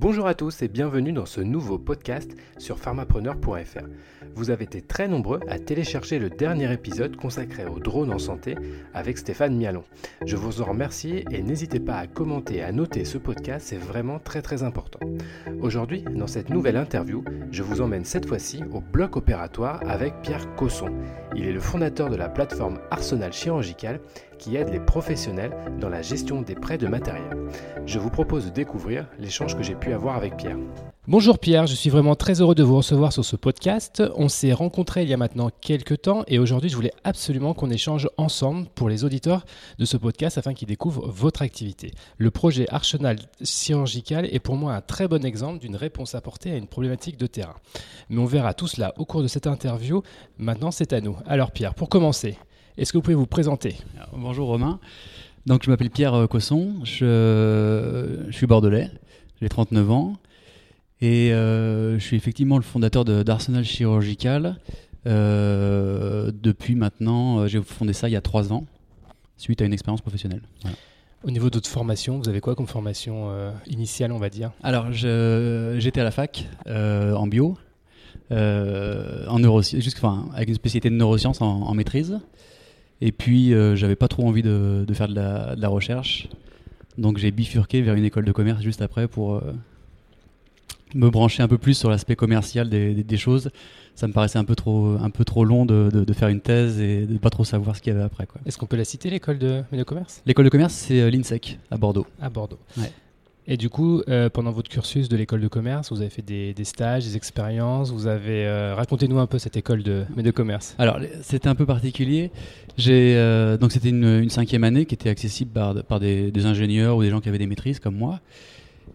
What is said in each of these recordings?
Bonjour à tous et bienvenue dans ce nouveau podcast sur pharmapreneur.fr. Vous avez été très nombreux à télécharger le dernier épisode consacré aux drones en santé avec Stéphane Mialon. Je vous en remercie et n'hésitez pas à commenter et à noter ce podcast, c'est vraiment très très important. Aujourd'hui, dans cette nouvelle interview, je vous emmène cette fois-ci au bloc opératoire avec Pierre Cosson. Il est le fondateur de la plateforme Arsenal Chirurgical qui aide les professionnels dans la gestion des prêts de matériel. Je vous propose de découvrir l'échange que j'ai pu avoir avec Pierre. Bonjour Pierre, je suis vraiment très heureux de vous recevoir sur ce podcast. On s'est rencontrés il y a maintenant quelques temps et aujourd'hui je voulais absolument qu'on échange ensemble pour les auditeurs de ce podcast afin qu'ils découvrent votre activité. Le projet Arsenal chirurgical est pour moi un très bon exemple d'une réponse apportée à une problématique de terrain. Mais on verra tout cela au cours de cette interview. Maintenant c'est à nous. Alors Pierre, pour commencer, est-ce que vous pouvez vous présenter? Bonjour Romain. Donc je m'appelle Pierre Cosson, je, je suis bordelais, j'ai 39 ans. Et euh, je suis effectivement le fondateur d'Arsenal Chirurgical. Euh, depuis maintenant, euh, j'ai fondé ça il y a trois ans, suite à une expérience professionnelle. Au niveau de votre formation, vous avez quoi comme formation initiale, on va dire? Alors, j'étais à la fac en bio, en neurosciences, enfin, avec une spécialité de neurosciences en, maîtrise. Et puis, j'avais pas trop envie de, faire de la, de la, recherche. Donc, j'ai bifurqué vers une école de commerce juste après pour me brancher un peu plus sur l'aspect commercial des, choses. Ça me paraissait un peu trop, un peu trop long de, de, faire une thèse et de pas trop savoir ce qu'il y avait après. Est-ce qu'on peut la citer, l'école de, de commerce? L'école de commerce, c'est euh, l'INSEC à Bordeaux. À Bordeaux. Ouais. Et du coup, euh, pendant votre cursus de l'école de commerce, vous avez fait des, stages, des expériences. Vous avez euh, racontez-nous un peu cette école de, commerce. Alors, c'était un peu particulier. J'ai donc c'était une, cinquième année qui était accessible par, des, ingénieurs ou des gens qui avaient des maîtrises comme moi.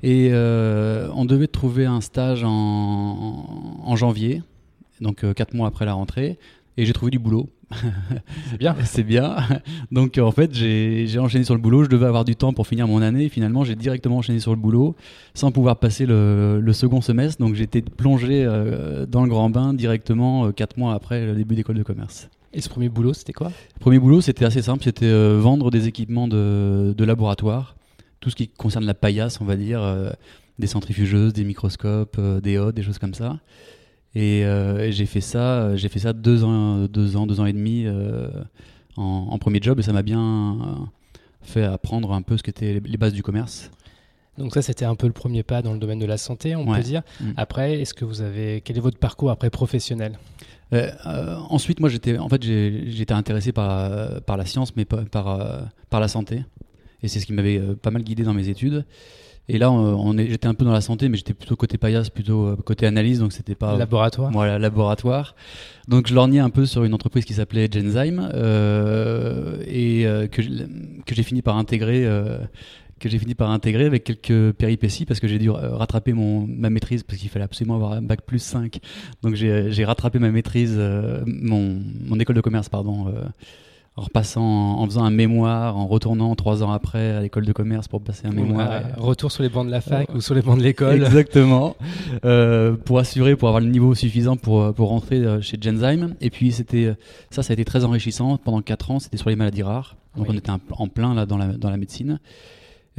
Et euh, on devait trouver un stage en, janvier, donc euh, quatre mois après la rentrée, et j'ai trouvé du boulot. C'est bien. C'est bien. Donc en fait, j'ai enchaîné sur le boulot. Je devais avoir du temps pour finir mon année. finalement, j'ai directement enchaîné sur le boulot sans pouvoir passer le, second semestre. Donc j'étais plongé euh, dans le grand bain directement quatre mois après le début d'école de commerce. Et ce premier boulot, c'était quoi? Le premier boulot, c'était assez simple. C'était vendre des équipements de, de laboratoire tout ce qui concerne la paillasse, on va dire, euh, des centrifugeuses, des microscopes, euh, des hottes, des choses comme ça. Et, euh, j'ai fait ça, j'ai fait ça deux ans, deux ans, deux ans et demi en, premier job, et ça m'a bien fait apprendre un peu ce qu'étaient les bases du commerce. Donc ça, c'était un peu le premier pas dans le domaine de la santé, on peut dire. Mm. Après, est-ce que vous avez, quel est votre parcours après professionnel? Ensuite, moi, j'étais, en fait, j'étais intéressé par, par la science, mais par, par, par la santé. Et c'est ce qui m'avait euh, pas mal guidé dans mes études. Et là, on, est, j'étais un peu dans la santé, mais j'étais plutôt côté paillasse, plutôt euh, côté analyse, donc c'était pas laboratoire. Voilà, laboratoire. Donc je lorgnais un peu sur une entreprise qui s'appelait Genzyme euh, et que, que j'ai fini par intégrer. que j'ai fini par intégrer avec quelques péripéties parce que j'ai dû rattraper mon, ma maîtrise parce qu'il fallait absolument avoir un bac plus 5. Donc j'ai rattrapé ma maîtrise, mon, mon école de commerce, pardon, en repassant, en faisant un mémoire, en retournant trois ans après à l'école de commerce pour passer un mémoire. retour sur les bancs de la fac ou sur les bancs de l'école. Exactement. euh, pour assurer, pour avoir le niveau suffisant pour, pour rentrer euh, chez Genzyme. Et puis c'était ça, ça a été très enrichissant. Pendant quatre ans, c'était sur les maladies rares. Donc on était en plein là dans la, dans la médecine,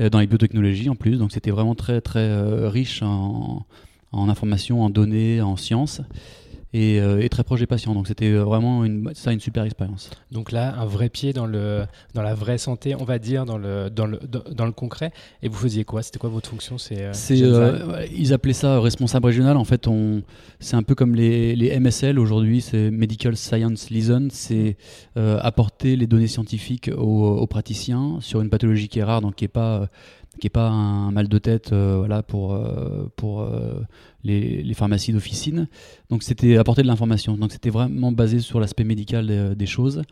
euh, dans les biotechnologies en plus. Donc c'était vraiment très très euh, riche en, en informations, en données, en sciences. Euh, et, très proche des patients. Donc c'était euh, vraiment une, ça une super expérience. Donc là, un vrai pied dans, le, dans la vraie santé, on va dire, dans le, dans le, dans, le concret. Et vous faisiez quoi? C'était quoi votre fonction? C'est euh, Ils appelaient ça responsable régional. En fait, c'est un peu comme les, les MSL aujourd'hui, c'est Medical Science Liaison. C'est apporter les données scientifiques aux, aux, praticiens sur une pathologie qui est rare, donc qui n'est pas qui est pas un mal de tête voilà pour pour les, pharmacies d'officine. Donc c'était apporter de l'information. Donc c'était vraiment basé sur l'aspect médical des, choses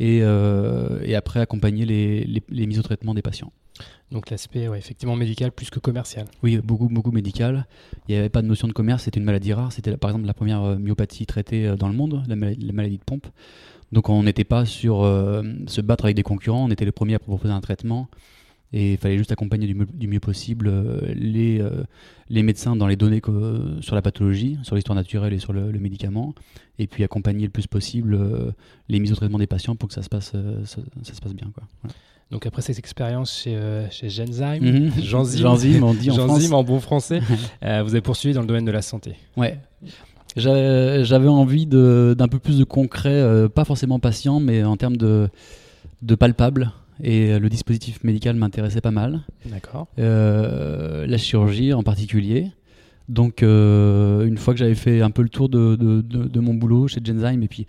euh, et, après accompagner les, mises au traitement des patients. Donc l'aspect effectivement médical plus que commercial. Oui, beaucoup, beaucoup médical. Il n'y avait pas de notion de commerce, c'était une maladie rare. C'était par exemple la première euh, myopathie traitée euh, dans le monde, la maladie, de pompe. Donc on n'était pas sur se battre avec des concurrents, on était les premiers à proposer un traitement Et il fallait juste accompagner du, mieux- du mieux possible euh, les, euh, les médecins dans les données que- sur la pathologie, sur l'histoire naturelle et sur le, le médicament. Et puis accompagner le plus possible euh, les mises au traitement des patients pour que ça se passe, ça, ça se passe bien. Quoi. Voilà. Donc après cette expérience chez, chez Genzyme, Mhm. Genzyme, Genzyme, on dit en Genzyme en bon français, vous avez poursuivi dans le domaine de la santé. Ouais. J'a- J'avais envie d'un peu plus de concret, pas forcément patient, mais en termes de, de palpable. Et euh, le dispositif médical m'intéressait pas mal. D'accord. Euh, la chirurgie en particulier. Donc, euh, une fois que j'avais fait un peu le tour de, de- de- de mon boulot chez Genzyme, et puis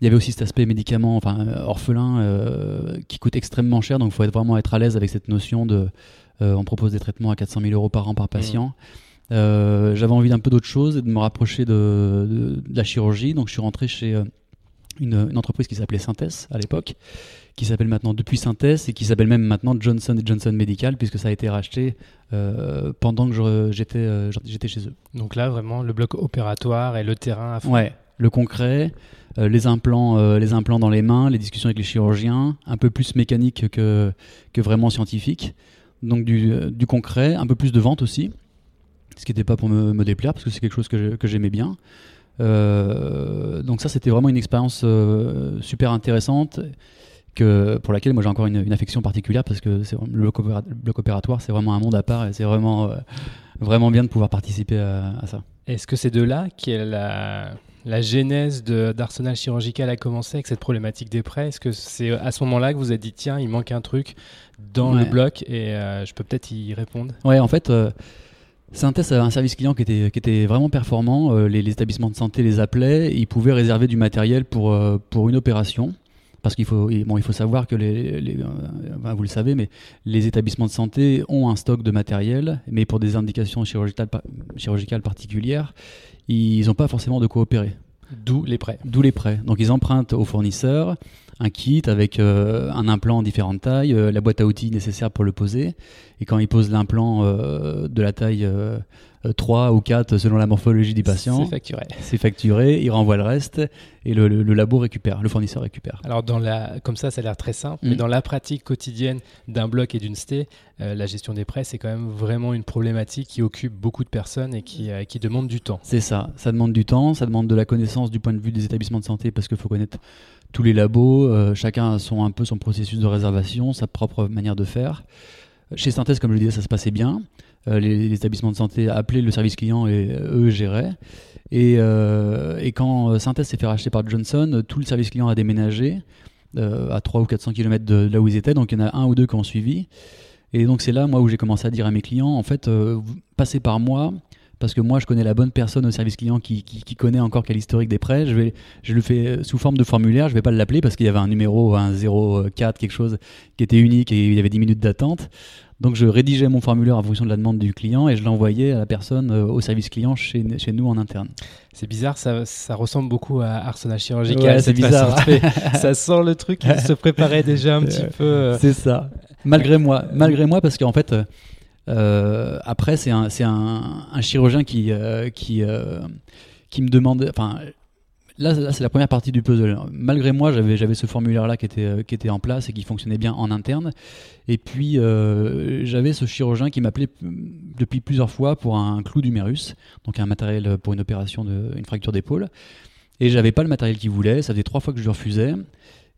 il y avait aussi cet aspect médicament, enfin orphelin, euh, qui coûte extrêmement cher. Donc, il faut être vraiment être à l'aise avec cette notion de. euh, on propose des traitements à 400 000 euros par an par patient. Euh, j'avais envie d'un peu d'autre chose et de me rapprocher de, la chirurgie. Donc, je suis rentré chez une, une entreprise qui s'appelait Synthes à l'époque, qui s'appelle maintenant depuis Synthes et qui s'appelle même maintenant Johnson Johnson Medical, puisque ça a été racheté euh, pendant que j'étais euh, j'étais chez eux. Donc là, vraiment, le bloc opératoire et le terrain à fond. Ouais, le concret, euh, les, implants, les implants dans les mains, les discussions avec les chirurgiens, un peu plus mécanique que, que vraiment scientifique. Donc du, du concret, un peu plus de vente aussi, ce qui n'était pas pour me, me déplaire, parce que c'est quelque chose que j'aimais bien. Donc ça, c'était vraiment une expérience super intéressante. Que, pour laquelle moi j'ai encore une, une affection particulière parce que c'est le bloc, opéra- le bloc opératoire c'est vraiment un monde à part et c'est vraiment euh, vraiment bien de pouvoir participer à- à ça. Est-ce que c'est de là que la, la genèse de- d'Arsenal Chirurgical a commencé avec cette problématique des prêts? Est-ce que c'est à ce moment-là que vous avez dit tiens, il manque un truc dans Ouais. le bloc et euh, je peux peut-être y répondre? Ouais, en fait, euh, Synthes avait un service client qui était, qui était vraiment performant. Euh, les, les établissements de santé les appelaient. Ils pouvaient réserver du matériel pour, euh, pour une opération. Parce qu'il faut, et bon, il faut savoir que, les, les- euh, vous le savez, mais les établissements de santé ont un stock de matériel, mais pour des indications chirurgicales, chirurgicales particulières, ils n'ont pas forcément de coopérer. D'où les prêts. D'où les prêts. Donc ils empruntent au fournisseur un kit avec euh, un implant en différentes tailles, euh, la boîte à outils nécessaire pour le poser. Et quand ils posent l'implant euh, de la taille euh, euh, 3 ou 4 selon la morphologie du patient, C'est facturé. c'est facturé, ils renvoient le reste et le, le- le labo récupère, le fournisseur récupère. Alors, dans la, comme ça, ça a l'air très simple, Mm. mais dans la pratique quotidienne d'un bloc et d'une ST, la gestion des prêts, c'est quand même vraiment une problématique qui occupe beaucoup de personnes et qui, qui demande du temps. C'est ça, ça demande du temps, ça demande de la connaissance du point de vue des établissements de santé parce qu'il faut connaître tous les labos, euh, chacun a son, un peu son processus de réservation, sa propre manière de faire. Chez Synthèse, comme je le disais, ça se passait bien. Euh, les, établissements de santé appelaient le service client et euh, eux géraient. Et, euh, quand euh, Synthèse s'est fait racheter par Johnson, euh, tout le service client a déménagé euh, à 300 ou 400 km de là où ils étaient. Donc il y en a un ou deux qui ont suivi. Et donc c'est là, moi, où j'ai commencé à dire à mes clients, en fait, euh, passez par moi, parce que moi, je connais la bonne personne au service client qui, qui, qui connaît encore quel historique des prêts. Je, vais, je le fais sous forme de formulaire, je vais pas l'appeler parce qu'il y avait un numéro, un 04, quelque chose qui était unique et il y avait 10 minutes d'attente. Donc je rédigeais mon formulaire en fonction de la demande du client et je l'envoyais à la personne euh, au service client chez, chez nous en interne. C'est bizarre, ça, ça ressemble beaucoup à Arsenal Chirurgical. Ouais, c'est bizarre. ça sent le truc qui se préparait déjà un petit peu. euh, C'est ça. Malgré moi, malgré moi, parce qu'en fait, euh, euh, après, c'est un, chirurgien qui, euh, euh, me demande. Enfin, là, c'est la première partie du puzzle. Malgré moi, j'avais, ce formulaire-là qui était, euh, en place et qui fonctionnait bien en interne. Et puis, euh, j'avais ce chirurgien qui m'appelait depuis plusieurs fois pour un clou d'humérus, donc un matériel pour une opération de, une fracture d'épaule. Et j'avais pas le matériel qu'il voulait. Ça faisait trois fois que je lui refusais.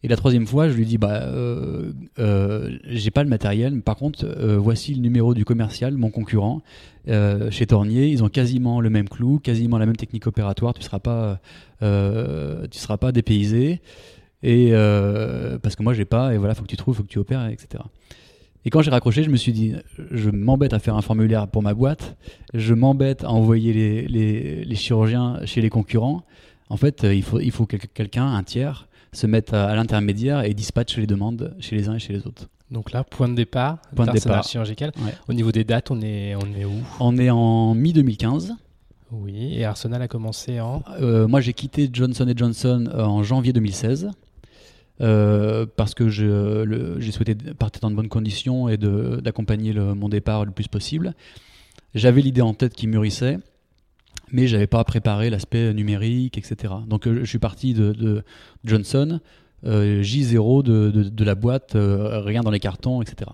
Et la troisième fois, je lui dis bah euh, euh, j'ai pas le matériel, mais par contre euh, voici le numéro du commercial, mon concurrent euh, chez Tornier. Ils ont quasiment le même clou, quasiment la même technique opératoire. Tu seras pas tu seras pas dépaysé. Et parce que moi j'ai pas et voilà faut que tu trouves, faut que tu opères, etc. Et quand j'ai raccroché, je me suis dit, je m'embête à faire un formulaire pour ma boîte, je m'embête à envoyer les, les, chirurgiens chez les concurrents. En fait, il faut, il faut que quelqu'un, un tiers, se mette à, à l'intermédiaire et dispatche les demandes chez les uns et chez les autres. Donc là, point de départ, Point de départ. Chirurgical. Ouais. Au niveau des dates, on est, on est où? On est en mi-2015. Oui, et Arsenal a commencé en? Euh, moi, j'ai quitté Johnson Johnson euh, en janvier 2016 euh, parce que j'ai souhaité partir dans de bonnes conditions et d'accompagner mon départ le plus possible. J'avais l'idée en tête qui mûrissait, mais j'avais pas préparé l'aspect numérique, etc. Donc, euh, je suis parti de, Johnson, euh, J0 de, de- de la boîte, euh, rien dans les cartons, etc.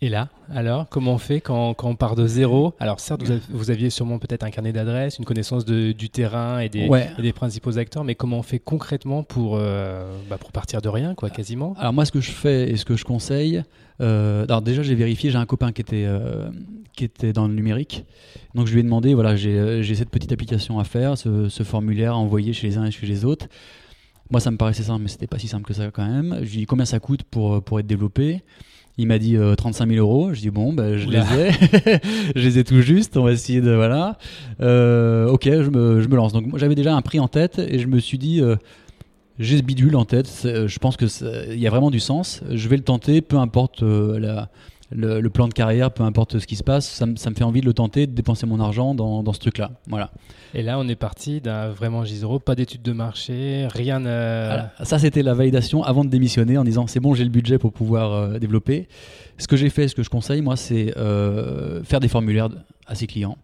Et là, alors, comment on fait quand, quand on part de zéro Alors, certes, vous, avez- vous aviez sûrement peut-être un carnet d'adresses, une connaissance de- du terrain et des, Ouais. et des principaux acteurs, mais comment on fait concrètement pour, euh, bah, pour partir de rien, quoi, quasiment Alors moi, ce que je fais et ce que je conseille, euh, alors déjà j'ai vérifié, j'ai un copain qui était euh, qui était dans le numérique, donc je lui ai demandé, voilà, j'ai cette petite application à faire, ce, ce formulaire à envoyer chez les uns et chez les autres. Moi, ça me paraissait simple, mais c'était pas si simple que ça quand même. Je lui ai dit combien ça coûte pour pour être développé. Il m'a dit euh, 35 000 euros. Je dis bon, ben, je Oula. les ai, je les ai tout juste. On va essayer de voilà. Euh, ok, je me, je me lance. Donc j'avais déjà un prix en tête et je me suis dit euh, j'ai ce bidule en tête. euh, Je pense que c'est- il y a vraiment du sens. Je vais le tenter, peu importe euh, la- le, le plan de carrière, peu importe ce qui se passe. Ça, me- ça me fait envie de le tenter, de dépenser mon argent dans, dans ce truc-là. Voilà. Et là, on est parti d'un vraiment Gisero, pas d'études de marché, rien. euh, Voilà. Ça, c'était la validation avant de démissionner en disant c'est bon, j'ai le budget pour pouvoir euh, développer. Ce que j'ai fait, ce que je conseille, moi, c'est euh, faire des formulaires à ses clients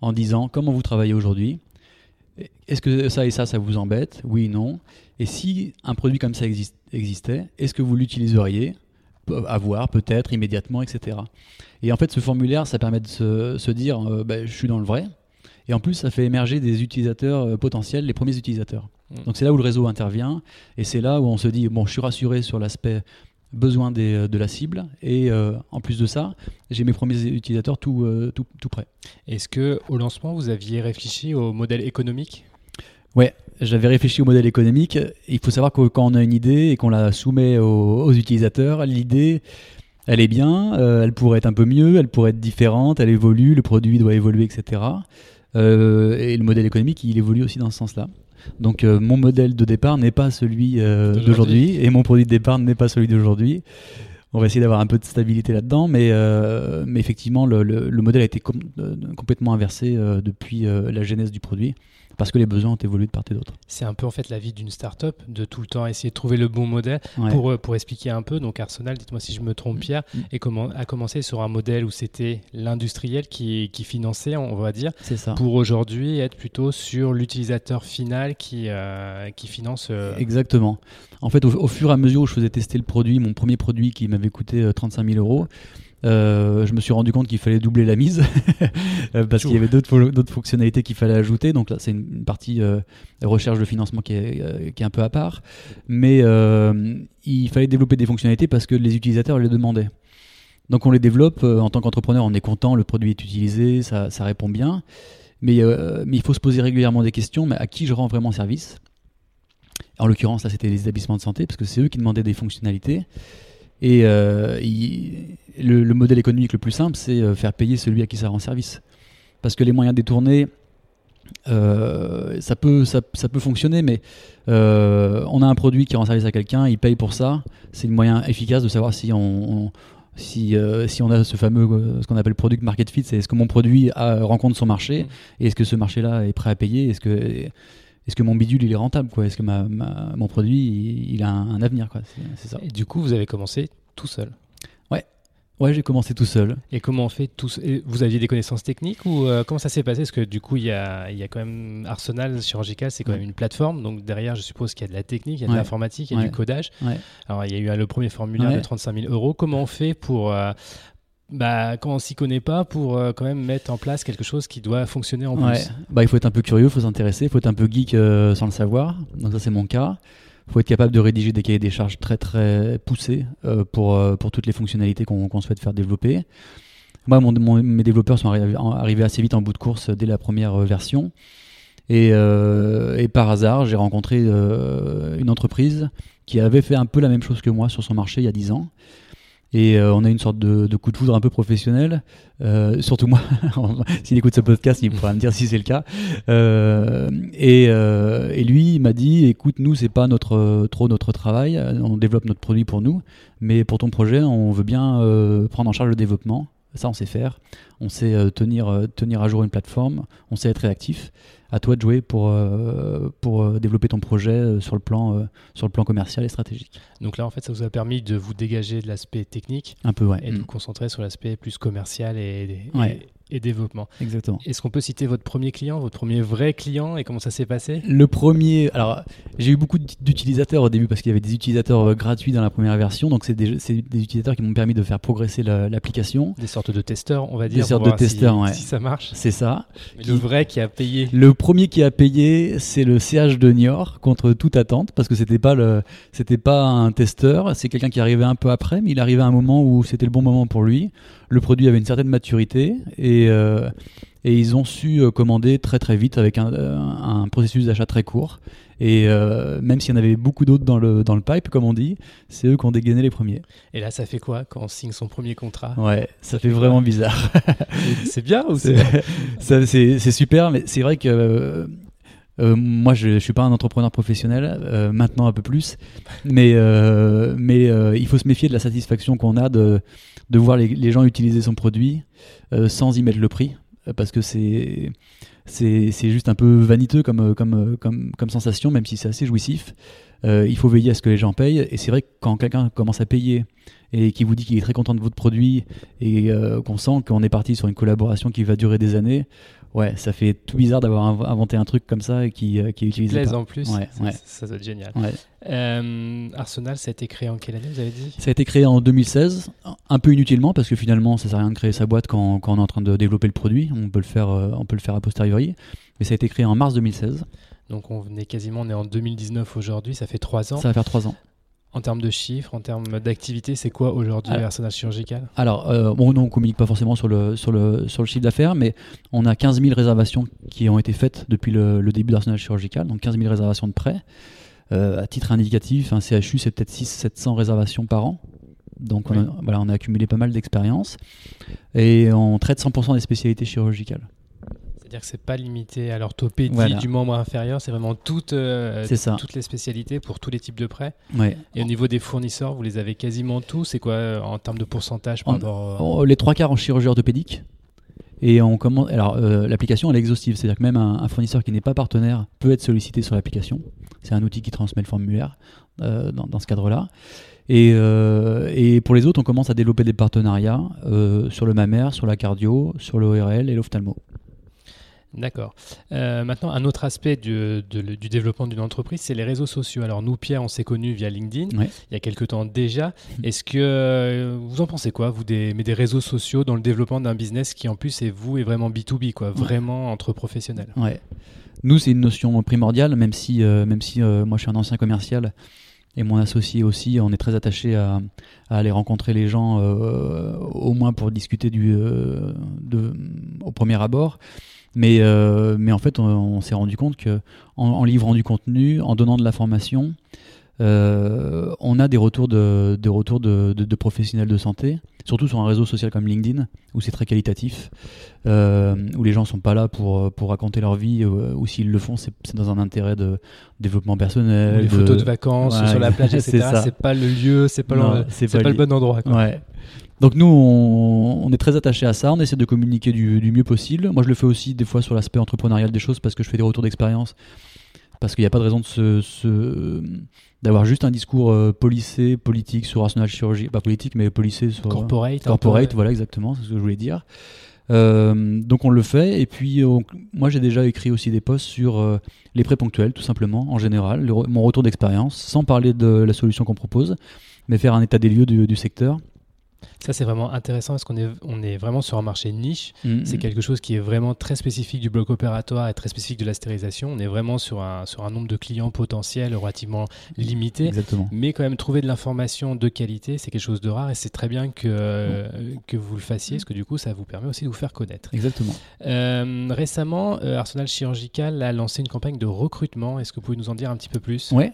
en disant comment vous travaillez aujourd'hui? Est-ce que ça et ça, ça vous embête? Oui, non. Et si un produit comme ça existe- existait, est-ce que vous l'utiliseriez? Pe- À voir, peut-être, immédiatement, etc. Et en fait, ce formulaire, ça permet de se, se dire euh, bah, je suis dans le vrai. Et en plus, ça fait émerger des utilisateurs euh, potentiels, les premiers utilisateurs. Mm. Donc c'est là où le réseau intervient. Et c'est là où on se dit bon, je suis rassuré sur l'aspect besoin des, euh, de la cible. Et euh, en plus de ça, j'ai mes premiers utilisateurs tout, euh, tout, tout prêts. Est-ce que au lancement, vous aviez réfléchi au modèle économique? Ouais, j'avais réfléchi au modèle économique. Il faut savoir que quand on a une idée et qu'on la soumet aux, aux utilisateurs, l'idée, elle est bien, euh, elle pourrait être un peu mieux, elle pourrait être différente, elle évolue, le produit doit évoluer, etc. Euh, et le modèle économique, il évolue aussi dans ce sens-là. Donc euh, mon modèle de départ n'est pas celui D'aujourd'hui. et mon produit de départ n'est pas celui d'aujourd'hui. On va essayer d'avoir un peu de stabilité là-dedans, mais, mais effectivement, le, le- le modèle a été com- complètement inversé depuis la genèse du produit, parce que les besoins ont évolué de part et d'autre. C'est un peu en fait la vie d'une start-up, de tout le temps essayer de trouver le bon modèle. Ouais. Pour, euh, pour expliquer un peu, donc Arsenal, dites-moi si je me trompe Pierre, Mm. et comment, a commencé sur un modèle où c'était l'industriel qui, qui finançait, on va dire, C'est ça. pour aujourd'hui être plutôt sur l'utilisateur final qui, euh, qui finance. euh, Exactement. En fait, au, au fur et à mesure où je faisais tester le produit, mon premier produit qui m'avait coûté euh, 35 000 euros, euh, je me suis rendu compte qu'il fallait doubler la mise euh, parce qu'il y avait d'autres fo- d'autres fonctionnalités qu'il fallait ajouter. Donc là, c'est une, une partie euh, recherche de financement qui est, qui est un peu à part. Mais euh, il fallait développer des fonctionnalités parce que les utilisateurs les demandaient. Donc on les développe. en tant qu'entrepreneur, on est content, le produit est utilisé, ça, ça répond bien. Mais, mais il faut se poser régulièrement des questions. Mais à qui je rends vraiment service? En l'occurrence, là, c'était les établissements de santé, parce que c'est eux qui demandaient des fonctionnalités. Et euh, il- le, le modèle économique le plus simple, c'est euh, faire payer celui à qui ça rend service. Parce que les moyens détournés, euh, ça, peut, ça, ça peut fonctionner, mais euh, on a un produit qui rend service à quelqu'un, il paye pour ça. C'est le moyen efficace de savoir si on, on- si, euh, si on a ce fameux, ce qu'on appelle product market fit, c'est est-ce que mon produit a- rencontre son marché et est-ce que ce marché-là est prêt à payer Est-ce que, est-ce que mon bidule il est rentable quoi? Est-ce que ma, ma- mon produit il, il a un, un avenir quoi? C'est, ça. Et du coup, vous avez commencé tout seul? Ouais, j'ai commencé tout seul. Et comment on fait tous? Et Vous aviez des connaissances techniques ou euh, comment ça s'est passé? Parce que du coup, il y a, y a quand même Arsenal chirurgical, c'est quand Ouais. même une plateforme. Donc derrière, je suppose qu'il y a de la technique, il y a de Ouais. l'informatique, il y a Ouais. du codage. Ouais. Alors il y a eu le premier formulaire Ouais. de 35 000 euros. Comment on fait pour, euh, bah, quand on s'y connaît pas, pour euh, quand même mettre en place quelque chose qui doit fonctionner en Ouais. plus Bah, il faut être un peu curieux, il faut s'intéresser, il faut être un peu geek euh, sans le savoir. Donc ça c'est mon cas. Il faut être capable de rédiger des cahiers des charges très très poussés euh, pour, pour toutes les fonctionnalités qu'on souhaite faire développer. Moi, mon- mon- mes développeurs sont arri- arrivés assez vite en bout de course dès la première version. Et, et par hasard, j'ai rencontré une entreprise qui avait fait un peu la même chose que moi sur son marché il y a 10 ans. Et euh, on a une sorte de, coup de foudre un peu professionnel. Euh, surtout moi, s'il écoute ce podcast, il pourra me dire si c'est le cas. Euh, et, lui, il m'a dit, écoute, nous, c'est pas trop notre travail. On développe notre produit pour nous, mais pour ton projet, on veut bien prendre en charge le développement. Ça, on sait faire. on sait tenir, tenir à jour une plateforme, on sait être réactif. À toi de jouer pour, euh, pour euh, développer ton projet euh, sur, le plan, euh, sur le plan commercial et stratégique. Donc là, en fait, ça vous a permis de vous dégager de l'aspect technique Un peu, ouais. et de Mm. vous concentrer sur l'aspect plus commercial et, et- Ouais. Et développement. Exactement. Est-ce qu'on peut citer votre premier client, votre premier vrai client et comment ça s'est passé? Le premier, alors j'ai eu beaucoup d'ut- d'utilisateurs au début parce qu'il y avait des utilisateurs euh, gratuits dans la première version, donc c'est des, des utilisateurs qui m'ont permis de faire progresser la- l'application. Des sortes de testeurs, on va Des dire. pour sortes de si- testeurs, ouais. Si ça marche. C'est ça. Mais Qui- le vrai qui a payé. Le premier qui a payé, c'est le CH de Niort contre toute attente parce que c'était pas le, c'était pas un testeur, c'est quelqu'un qui arrivait un peu après, mais il arrivait à un moment où c'était le bon moment pour lui. Le produit avait une certaine maturité et euh, et ils ont su euh, commander très très vite avec un, euh, un processus d'achat très court. Et euh, même s'il y en avait beaucoup d'autres dans le dans le pipe, comme on dit, c'est eux qui ont dégainé les premiers. Et là, ça fait quoi quand on signe son premier contrat? Ouais, ça fait vraiment bizarre. C'est bien ou c'est- c'est super, mais c'est vrai que euh, moi, je, je suis pas un entrepreneur professionnel, euh, maintenant un peu plus, mais, euh, il faut se méfier de la satisfaction qu'on a de, voir les, gens utiliser son produit sans y mettre le prix, parce que c'est juste un peu vaniteux comme, sensation, même si c'est assez jouissif. Il faut veiller à ce que les gens payent, et c'est vrai que quand quelqu'un commence à payer et qui vous dit qu'il est très content de votre produit et qu'on sent qu'on est parti sur une collaboration qui va durer des années, ouais, ça fait tout bizarre d'avoir inv- inventé un truc comme ça et qui, euh, qui est utilisé. plaise pas. en plus Ouais, ça, ouais. ça doit être génial. Ouais. Euh, Arsenal, ça a été créé en quelle année, vous avez dit? Ça a été créé en 2016, un peu inutilement parce que finalement ça sert à rien de créer sa boîte quand, quand on est en train de développer le produit, on peut le faire, euh, on peut le faire a posteriori, mais ça a été créé en mars 2016, Donc on est quasiment, on est en 2019 aujourd'hui, ça fait trois ans. ça va faire trois ans. En termes de chiffres, en termes d'activité, c'est quoi aujourd'hui Alors- Arsenal Chirurgical Alors, euh, bon, nous, on communique pas forcément sur le, sur le, sur le chiffre d'affaires, mais on a 15 000 réservations qui ont été faites depuis le, le début d'Arsenal Chirurgical, donc 15 000 réservations de prêt. Euh, à titre indicatif, un CHU, c'est peut-être 600-700 réservations par an. Donc, on, a, Oui. voilà, on a accumulé pas mal d'expérience. Et on traite 100% des spécialités chirurgicales. C'est-à-dire que c'est pas limité à l'orthopédie Voilà. du membre inférieur, c'est vraiment toutes, euh, C'est ça. toutes les spécialités pour tous les types de prêts. Ouais. Et au niveau des fournisseurs, vous les avez quasiment tous. C'est quoi euh, en termes de pourcentage par rapport Les trois quarts en chirurgie orthopédique. Et on commence. Alors, euh, l'application elle est exhaustive, c'est-à-dire que même un, un fournisseur qui n'est pas partenaire peut être sollicité sur l'application. C'est un outil qui transmet le formulaire euh, dans, dans ce cadre-là. Et, euh, et pour les autres, on commence à développer des partenariats sur le mammaire, sur la cardio, sur l'ORL et l'ophtalmo. D'accord. Euh, maintenant, un autre aspect du, de- du développement d'une entreprise, c'est les réseaux sociaux. Alors nous, Pierre, on s'est connus via LinkedIn Ouais. il y a quelques temps déjà. Est-ce que euh, vous en pensez quoi, vous, des, mais des réseaux sociaux dans le développement d'un business qui en plus est vous est vraiment B2B, quoi, vraiment entre professionnels? Ouais. Nous, c'est une notion primordiale, même si, euh, même si moi je suis un ancien commercial et mon associé aussi, on est très attaché à, à aller rencontrer les gens, au moins pour discuter du, de, au premier abord. Mais, euh, mais en fait, on, on s'est rendu compte que en, en livrant du contenu, en donnant de la formation, euh, on a des retours de, des retours de, de- de professionnels de santé, surtout sur un réseau social comme LinkedIn, où c'est très qualitatif, euh, où les gens sont pas là pour, pour raconter leur vie, ou s'ils le font, c'est dans un intérêt de développement personnel. les photos de vacances Ouais, sur la plage, etc. C'est pas le lieu, c'est pas, le, pas pas le bon endroit. quoi. Ouais. Donc nous, on, on est très attaché à ça, on essaie de communiquer du, du mieux possible. Moi, je le fais aussi des fois sur l'aspect entrepreneurial des choses parce que je fais des retours d'expérience, parce qu'il n'y a pas de raison de se, se- d'avoir juste un discours euh, policé, politique sur Arsenal Chirurgie, pas politique, mais policé sur Corporate. peu, corporate, ouais. voilà exactement, c'est ce que je voulais dire. Euh, donc on le fait, et puis on- moi j'ai déjà écrit aussi des posts sur euh, les prêts ponctuels, tout simplement, en général, le mon retour d'expérience, sans parler de la solution qu'on propose, mais faire un état des lieux du, du secteur. Ça, c'est vraiment intéressant parce qu'on est, on est vraiment sur un marché niche. Mm, C'est mm. quelque chose qui est vraiment très spécifique du bloc opératoire et très spécifique de la stérilisation. On est vraiment sur un, sur un nombre de clients potentiels relativement limité. Exactement. Mais quand même, trouver de l'information de qualité, c'est quelque chose de rare et c'est très bien que, euh, que vous le fassiez parce que du coup, ça vous permet aussi de vous faire connaître. Exactement. Euh, récemment, euh, Arsenal Chirurgical a lancé une campagne de recrutement. Est-ce que vous pouvez nous en dire un petit peu plus? Ouais.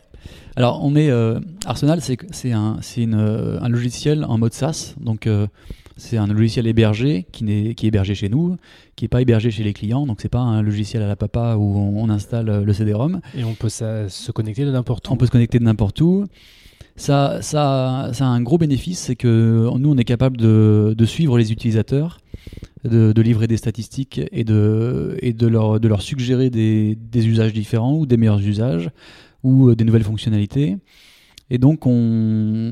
Alors, on est euh, Arsenal, c'est c'est un, c'est une, un logiciel en mode SaaS. Donc, euh, c'est un logiciel hébergé qui, est hébergé chez nous, qui n'est pas hébergé chez les clients. Donc, c'est pas un logiciel à la papa où on, on installe euh, le CD-ROM. Et on peut ça- se connecter de n'importe où. On peut se connecter de n'importe où. Ça, ça, ça a un gros bénéfice, c'est que nous, on est capable de, de suivre les utilisateurs de, de livrer des statistiques et de, et de, leur, de leur suggérer des, des usages différents ou des meilleurs usages ou euh, des nouvelles fonctionnalités. Et donc, on,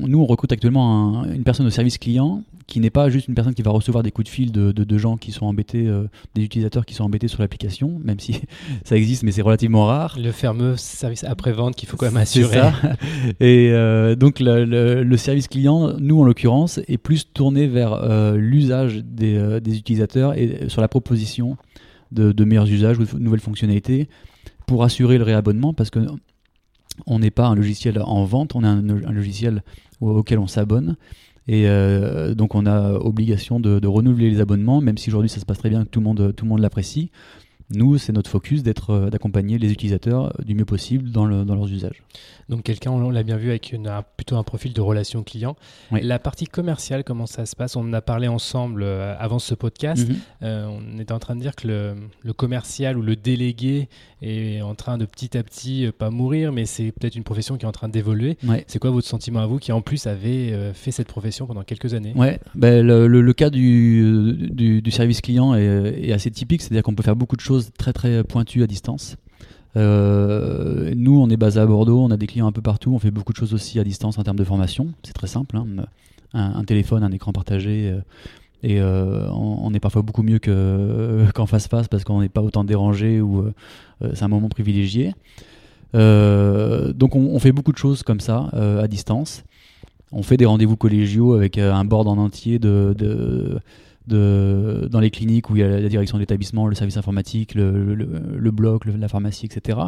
nous, on recrute actuellement un- une personne au service client qui n'est pas juste une personne qui va recevoir des coups de fil de, de, de gens qui sont embêtés, euh, des utilisateurs qui sont embêtés sur l'application, même si ça existe, mais c'est relativement rare. Le fameux service après-vente qu'il faut quand même assurer. ça. Et euh, donc le, le- le service client, nous en l'occurrence, est plus tourné vers euh, l'usage des, des utilisateurs et sur la proposition de, de meilleurs usages ou de nouvelles fonctionnalités pour assurer le réabonnement parce que on n'est pas un logiciel en vente, on est un, logiciel au- auquel on s'abonne. Et euh, donc on a obligation de, renouveler les abonnements, même si aujourd'hui ça se passe très bien, que tout le monde l'apprécie. Nous, c'est notre focus d'être, euh, d'accompagner les utilisateurs du mieux possible dans, le- dans leurs usages. Donc quelqu'un, on l'a bien vu, avec une- un- plutôt un profil de relation client. Oui. La partie commerciale, comment ça se passe? On en a parlé ensemble euh, avant ce podcast. Mhm. Euh, on était en train de dire que le, le commercial ou le délégué est en train de petit à petit, pas mourir, mais c'est peut-être une profession qui est en train d'évoluer. Ouais. C'est quoi votre sentiment à vous qui en plus avez fait cette profession pendant quelques années? Ouais, ben, le, le- le cas du, du, du service client est, est assez typique, c'est-à-dire qu'on peut faire beaucoup de choses très très pointues à distance. Euh, nous, on est basé à Bordeaux, on a des clients un peu partout, on fait beaucoup de choses aussi à distance en termes de formation. C'est très simple, hein. un, téléphone, un écran partagé, euh, et euh, on, est parfois beaucoup mieux que- qu'en face face parce qu'on n'est pas autant dérangé ou c'est un moment privilégié. Donc on, on fait beaucoup de choses comme ça à distance. On fait des rendez-vous collégiaux avec un board en entier de, de, dans les cliniques où il y a la direction de l'établissement, le service informatique, le, bloc, la pharmacie, etc.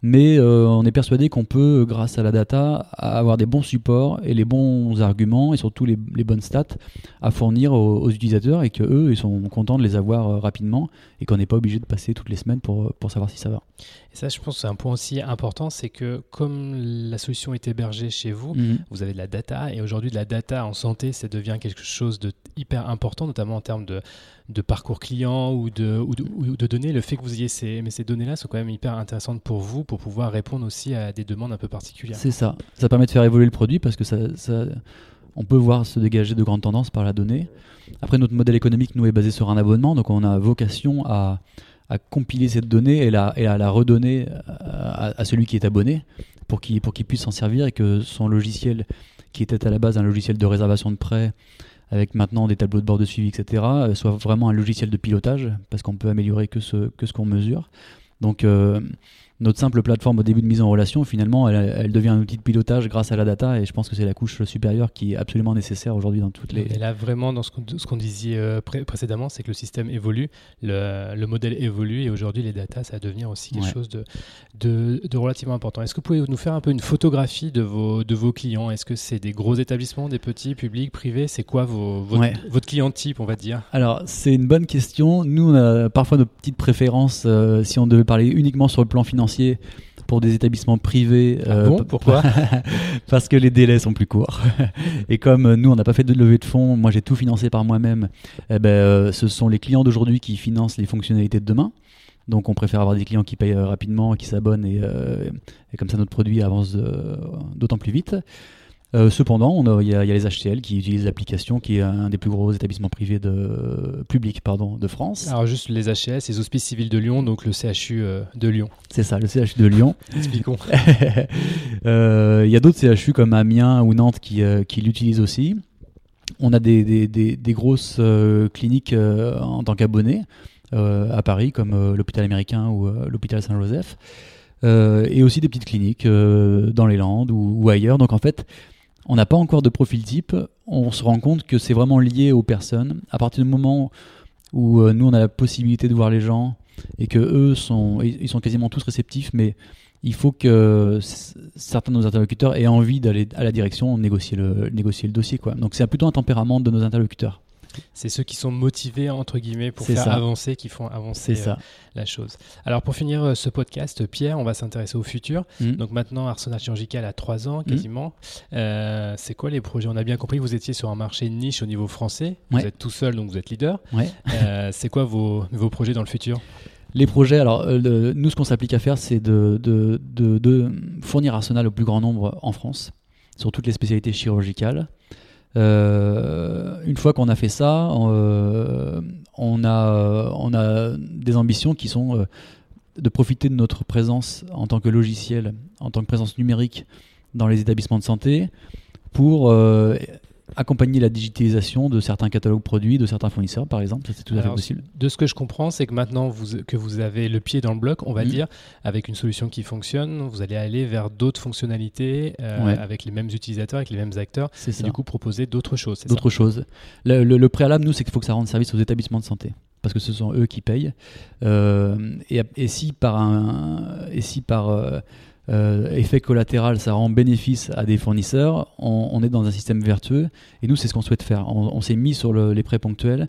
Mais euh, on est persuadé qu'on peut, grâce à la data, avoir des bons supports et les bons arguments et surtout les, bonnes stats à fournir aux, utilisateurs et que eux ils sont contents de les avoir euh, rapidement et qu'on n'est pas obligé de passer toutes les semaines pour savoir si ça va. Et ça, je pense que c'est un point aussi important, c'est que comme la solution est hébergée chez vous, Mhm. vous avez de la data et aujourd'hui de la data en santé ça devient quelque chose de hyper important notamment en termes de, de parcours client ou de, ou, de, ou de données le fait que vous ayez ces mais ces données là sont quand même hyper intéressantes pour vous pour pouvoir répondre aussi à des demandes un peu particulières C'est ça. Ça permet de faire évoluer le produit parce que ça, ça- on peut voir se dégager de grandes tendances par la donnée. Après, notre modèle économique, nous, est basé sur un abonnement, donc on a vocation à, à compiler cette donnée et, la, et à la redonner à, à celui qui est abonné pour qu'il qu'il puisse s'en servir et que son logiciel, qui était à la base un logiciel de réservation de prêt, avec maintenant des tableaux de bord de suivi, etc., euh, soit vraiment un logiciel de pilotage, parce qu'on peut améliorer que ce, que ce qu'on mesure. Donc, euh, notre simple plateforme au début de mise en relation, finalement, elle, elle devient un outil de pilotage grâce à la data, et je pense que c'est la couche supérieure qui est absolument nécessaire aujourd'hui dans toutes les... Et là, vraiment, dans ce qu'on disait euh, pré- précédemment, c'est que le système évolue, le, le modèle évolue, et aujourd'hui, les data, ça va devenir aussi quelque Ouais. chose de, de, de relativement important. Est-ce que vous pouvez nous faire un peu une photographie de vos, de vos clients? Est-ce que c'est des gros établissements, des petits, publics, privés? C'est quoi vos, votre, Ouais. votre client type, on va dire? Alors, c'est une bonne question. Nous, on a parfois nos petites préférences, euh, si on devait parler uniquement sur le plan financier, pour des établissements privés. Ah euh, bon Pourquoi Parce que les délais sont plus courts. Et comme euh, nous, on n'a pas fait de levée de fonds, moi j'ai tout financé par moi-même, eh ben, euh, ce sont les clients d'aujourd'hui qui financent les fonctionnalités de demain. Donc on préfère avoir des clients qui payent rapidement, qui s'abonnent, et, euh, et comme ça notre produit avance d'autant plus vite. Euh, cependant, il y, a il y a les HCL qui utilisent l'application, qui est un des plus gros établissements privés de, publics pardon, de France. Alors, juste les HLS, les Hospices Civils de Lyon, donc le CHU euh, de Lyon. C'est ça, le CHU de Lyon. Expliquons. Euh, Il y a d'autres CHU comme Amiens ou Nantes qui, euh, qui l'utilisent aussi. On a des, des- des- des grosses cliniques en tant qu'abonnés à Paris, comme l'hôpital américain ou l'hôpital Saint-Joseph. Et aussi des petites cliniques dans les Landes ou, ou ailleurs. Donc en fait, on n'a pas encore de profil type. On se rend compte que c'est vraiment lié aux personnes. À partir du moment où euh, nous, on a la possibilité de voir les gens et que eux sont, ils sont quasiment tous réceptifs, mais il faut que certains de nos interlocuteurs aient envie d'aller à la direction négocier le, négocier le dossier. Quoi. Donc c'est plutôt un tempérament de nos interlocuteurs. C'est ceux qui sont motivés, entre guillemets, pour faire ça. avancer, qui font avancer euh, la chose. Alors pour finir euh, ce podcast, Pierre, on va s'intéresser au futur. Mm. Donc maintenant, Arsenal Chirurgical a trois ans Mm. quasiment. Euh, c'est quoi les projets? On a bien compris que vous étiez sur un marché niche au niveau français. Vous Ouais. êtes tout seul, donc vous êtes leader. Ouais. C'est quoi vos, vos projets dans le futur? Les projets, alors euh, le- nous ce qu'on s'applique à faire, c'est de, de, de- de fournir Arsenal au plus grand nombre en France, sur toutes les spécialités chirurgicales. Euh, une fois qu'on a fait ça, euh, on a, on a des ambitions qui sont de profiter de notre présence en tant que logiciel, en tant que présence numérique dans les établissements de santé pour accompagner la digitalisation de certains catalogues produits, de certains fournisseurs, par exemple. C'est tout à fait possible. De ce que je comprends, c'est que maintenant vous, que vous avez le pied dans le bloc, on va mm. dire, avec une solution qui fonctionne, vous allez aller vers d'autres fonctionnalités euh, avec les mêmes utilisateurs, avec les mêmes acteurs, et du coup proposer d'autres choses. D'autres choses. Le, préalable, nous, c'est qu'il faut que ça rende service aux établissements de santé parce que ce sont eux qui payent. Euh, et, si par un, et si par euh, euh, effet collatéral, ça rend bénéfice à des fournisseurs, on, est dans un système vertueux. Et nous, c'est ce qu'on souhaite faire. On, s'est mis sur les prêts ponctuels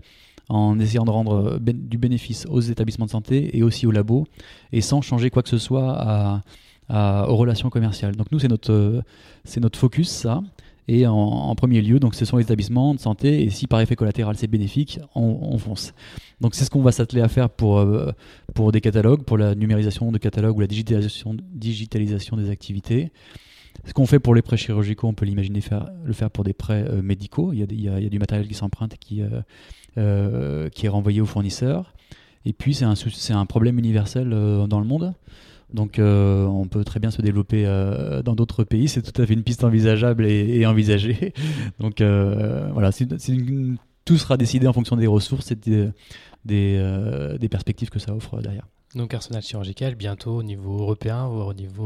en essayant de rendre euh, du bénéfice aux établissements de santé et aussi aux labos, et sans changer quoi que ce soit aux relations commerciales. Donc nous, c'est notre, euh, notre focus, ça. Et en, premier lieu, donc ce sont les établissements de santé. Et si par effet collatéral c'est bénéfique, on, fonce. Donc c'est ce qu'on va s'atteler à faire pour, euh, pour des catalogues, pour la numérisation de catalogues ou la digitalisation, des activités. Ce qu'on fait pour les prêts chirurgicaux, on peut l'imaginer faire, le faire pour des prêts euh, médicaux. Il y, a, du matériel qui s'emprunte et qui, euh, qui est renvoyé aux fournisseurs. Et puis c'est un problème universel dans le monde. Donc euh, on peut très bien se développer euh, dans d'autres pays, c'est tout à fait une piste envisageable et, envisagée. Donc euh, voilà, tout sera décidé en fonction des ressources et des, perspectives que ça offre derrière. Donc Arsenal chirurgical bientôt au niveau européen, voire au niveau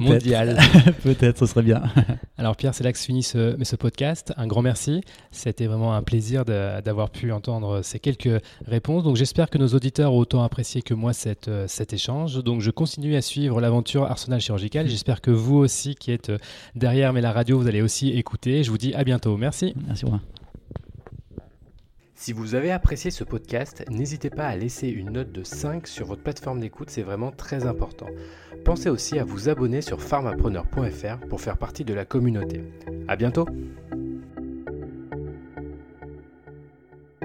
Peut-être. Peut-être, ce serait bien. Alors Pierre, c'est là que se finit ce, ce podcast. Un grand merci. C'était vraiment un plaisir d'avoir pu entendre ces quelques réponses. Donc j'espère que nos auditeurs ont autant apprécié que moi cette, euh, cet échange. Donc je continue à suivre l'aventure Arsenal Chirurgical. J'espère que vous aussi qui êtes derrière mais la radio, vous allez aussi écouter. Je vous dis à bientôt. Merci. Merci. Romain. Si vous avez apprécié ce podcast, n'hésitez pas à laisser une note de 5 sur votre plateforme d'écoute, c'est vraiment très important. Pensez aussi à vous abonner sur pharmapreneur.fr pour faire partie de la communauté. A bientôt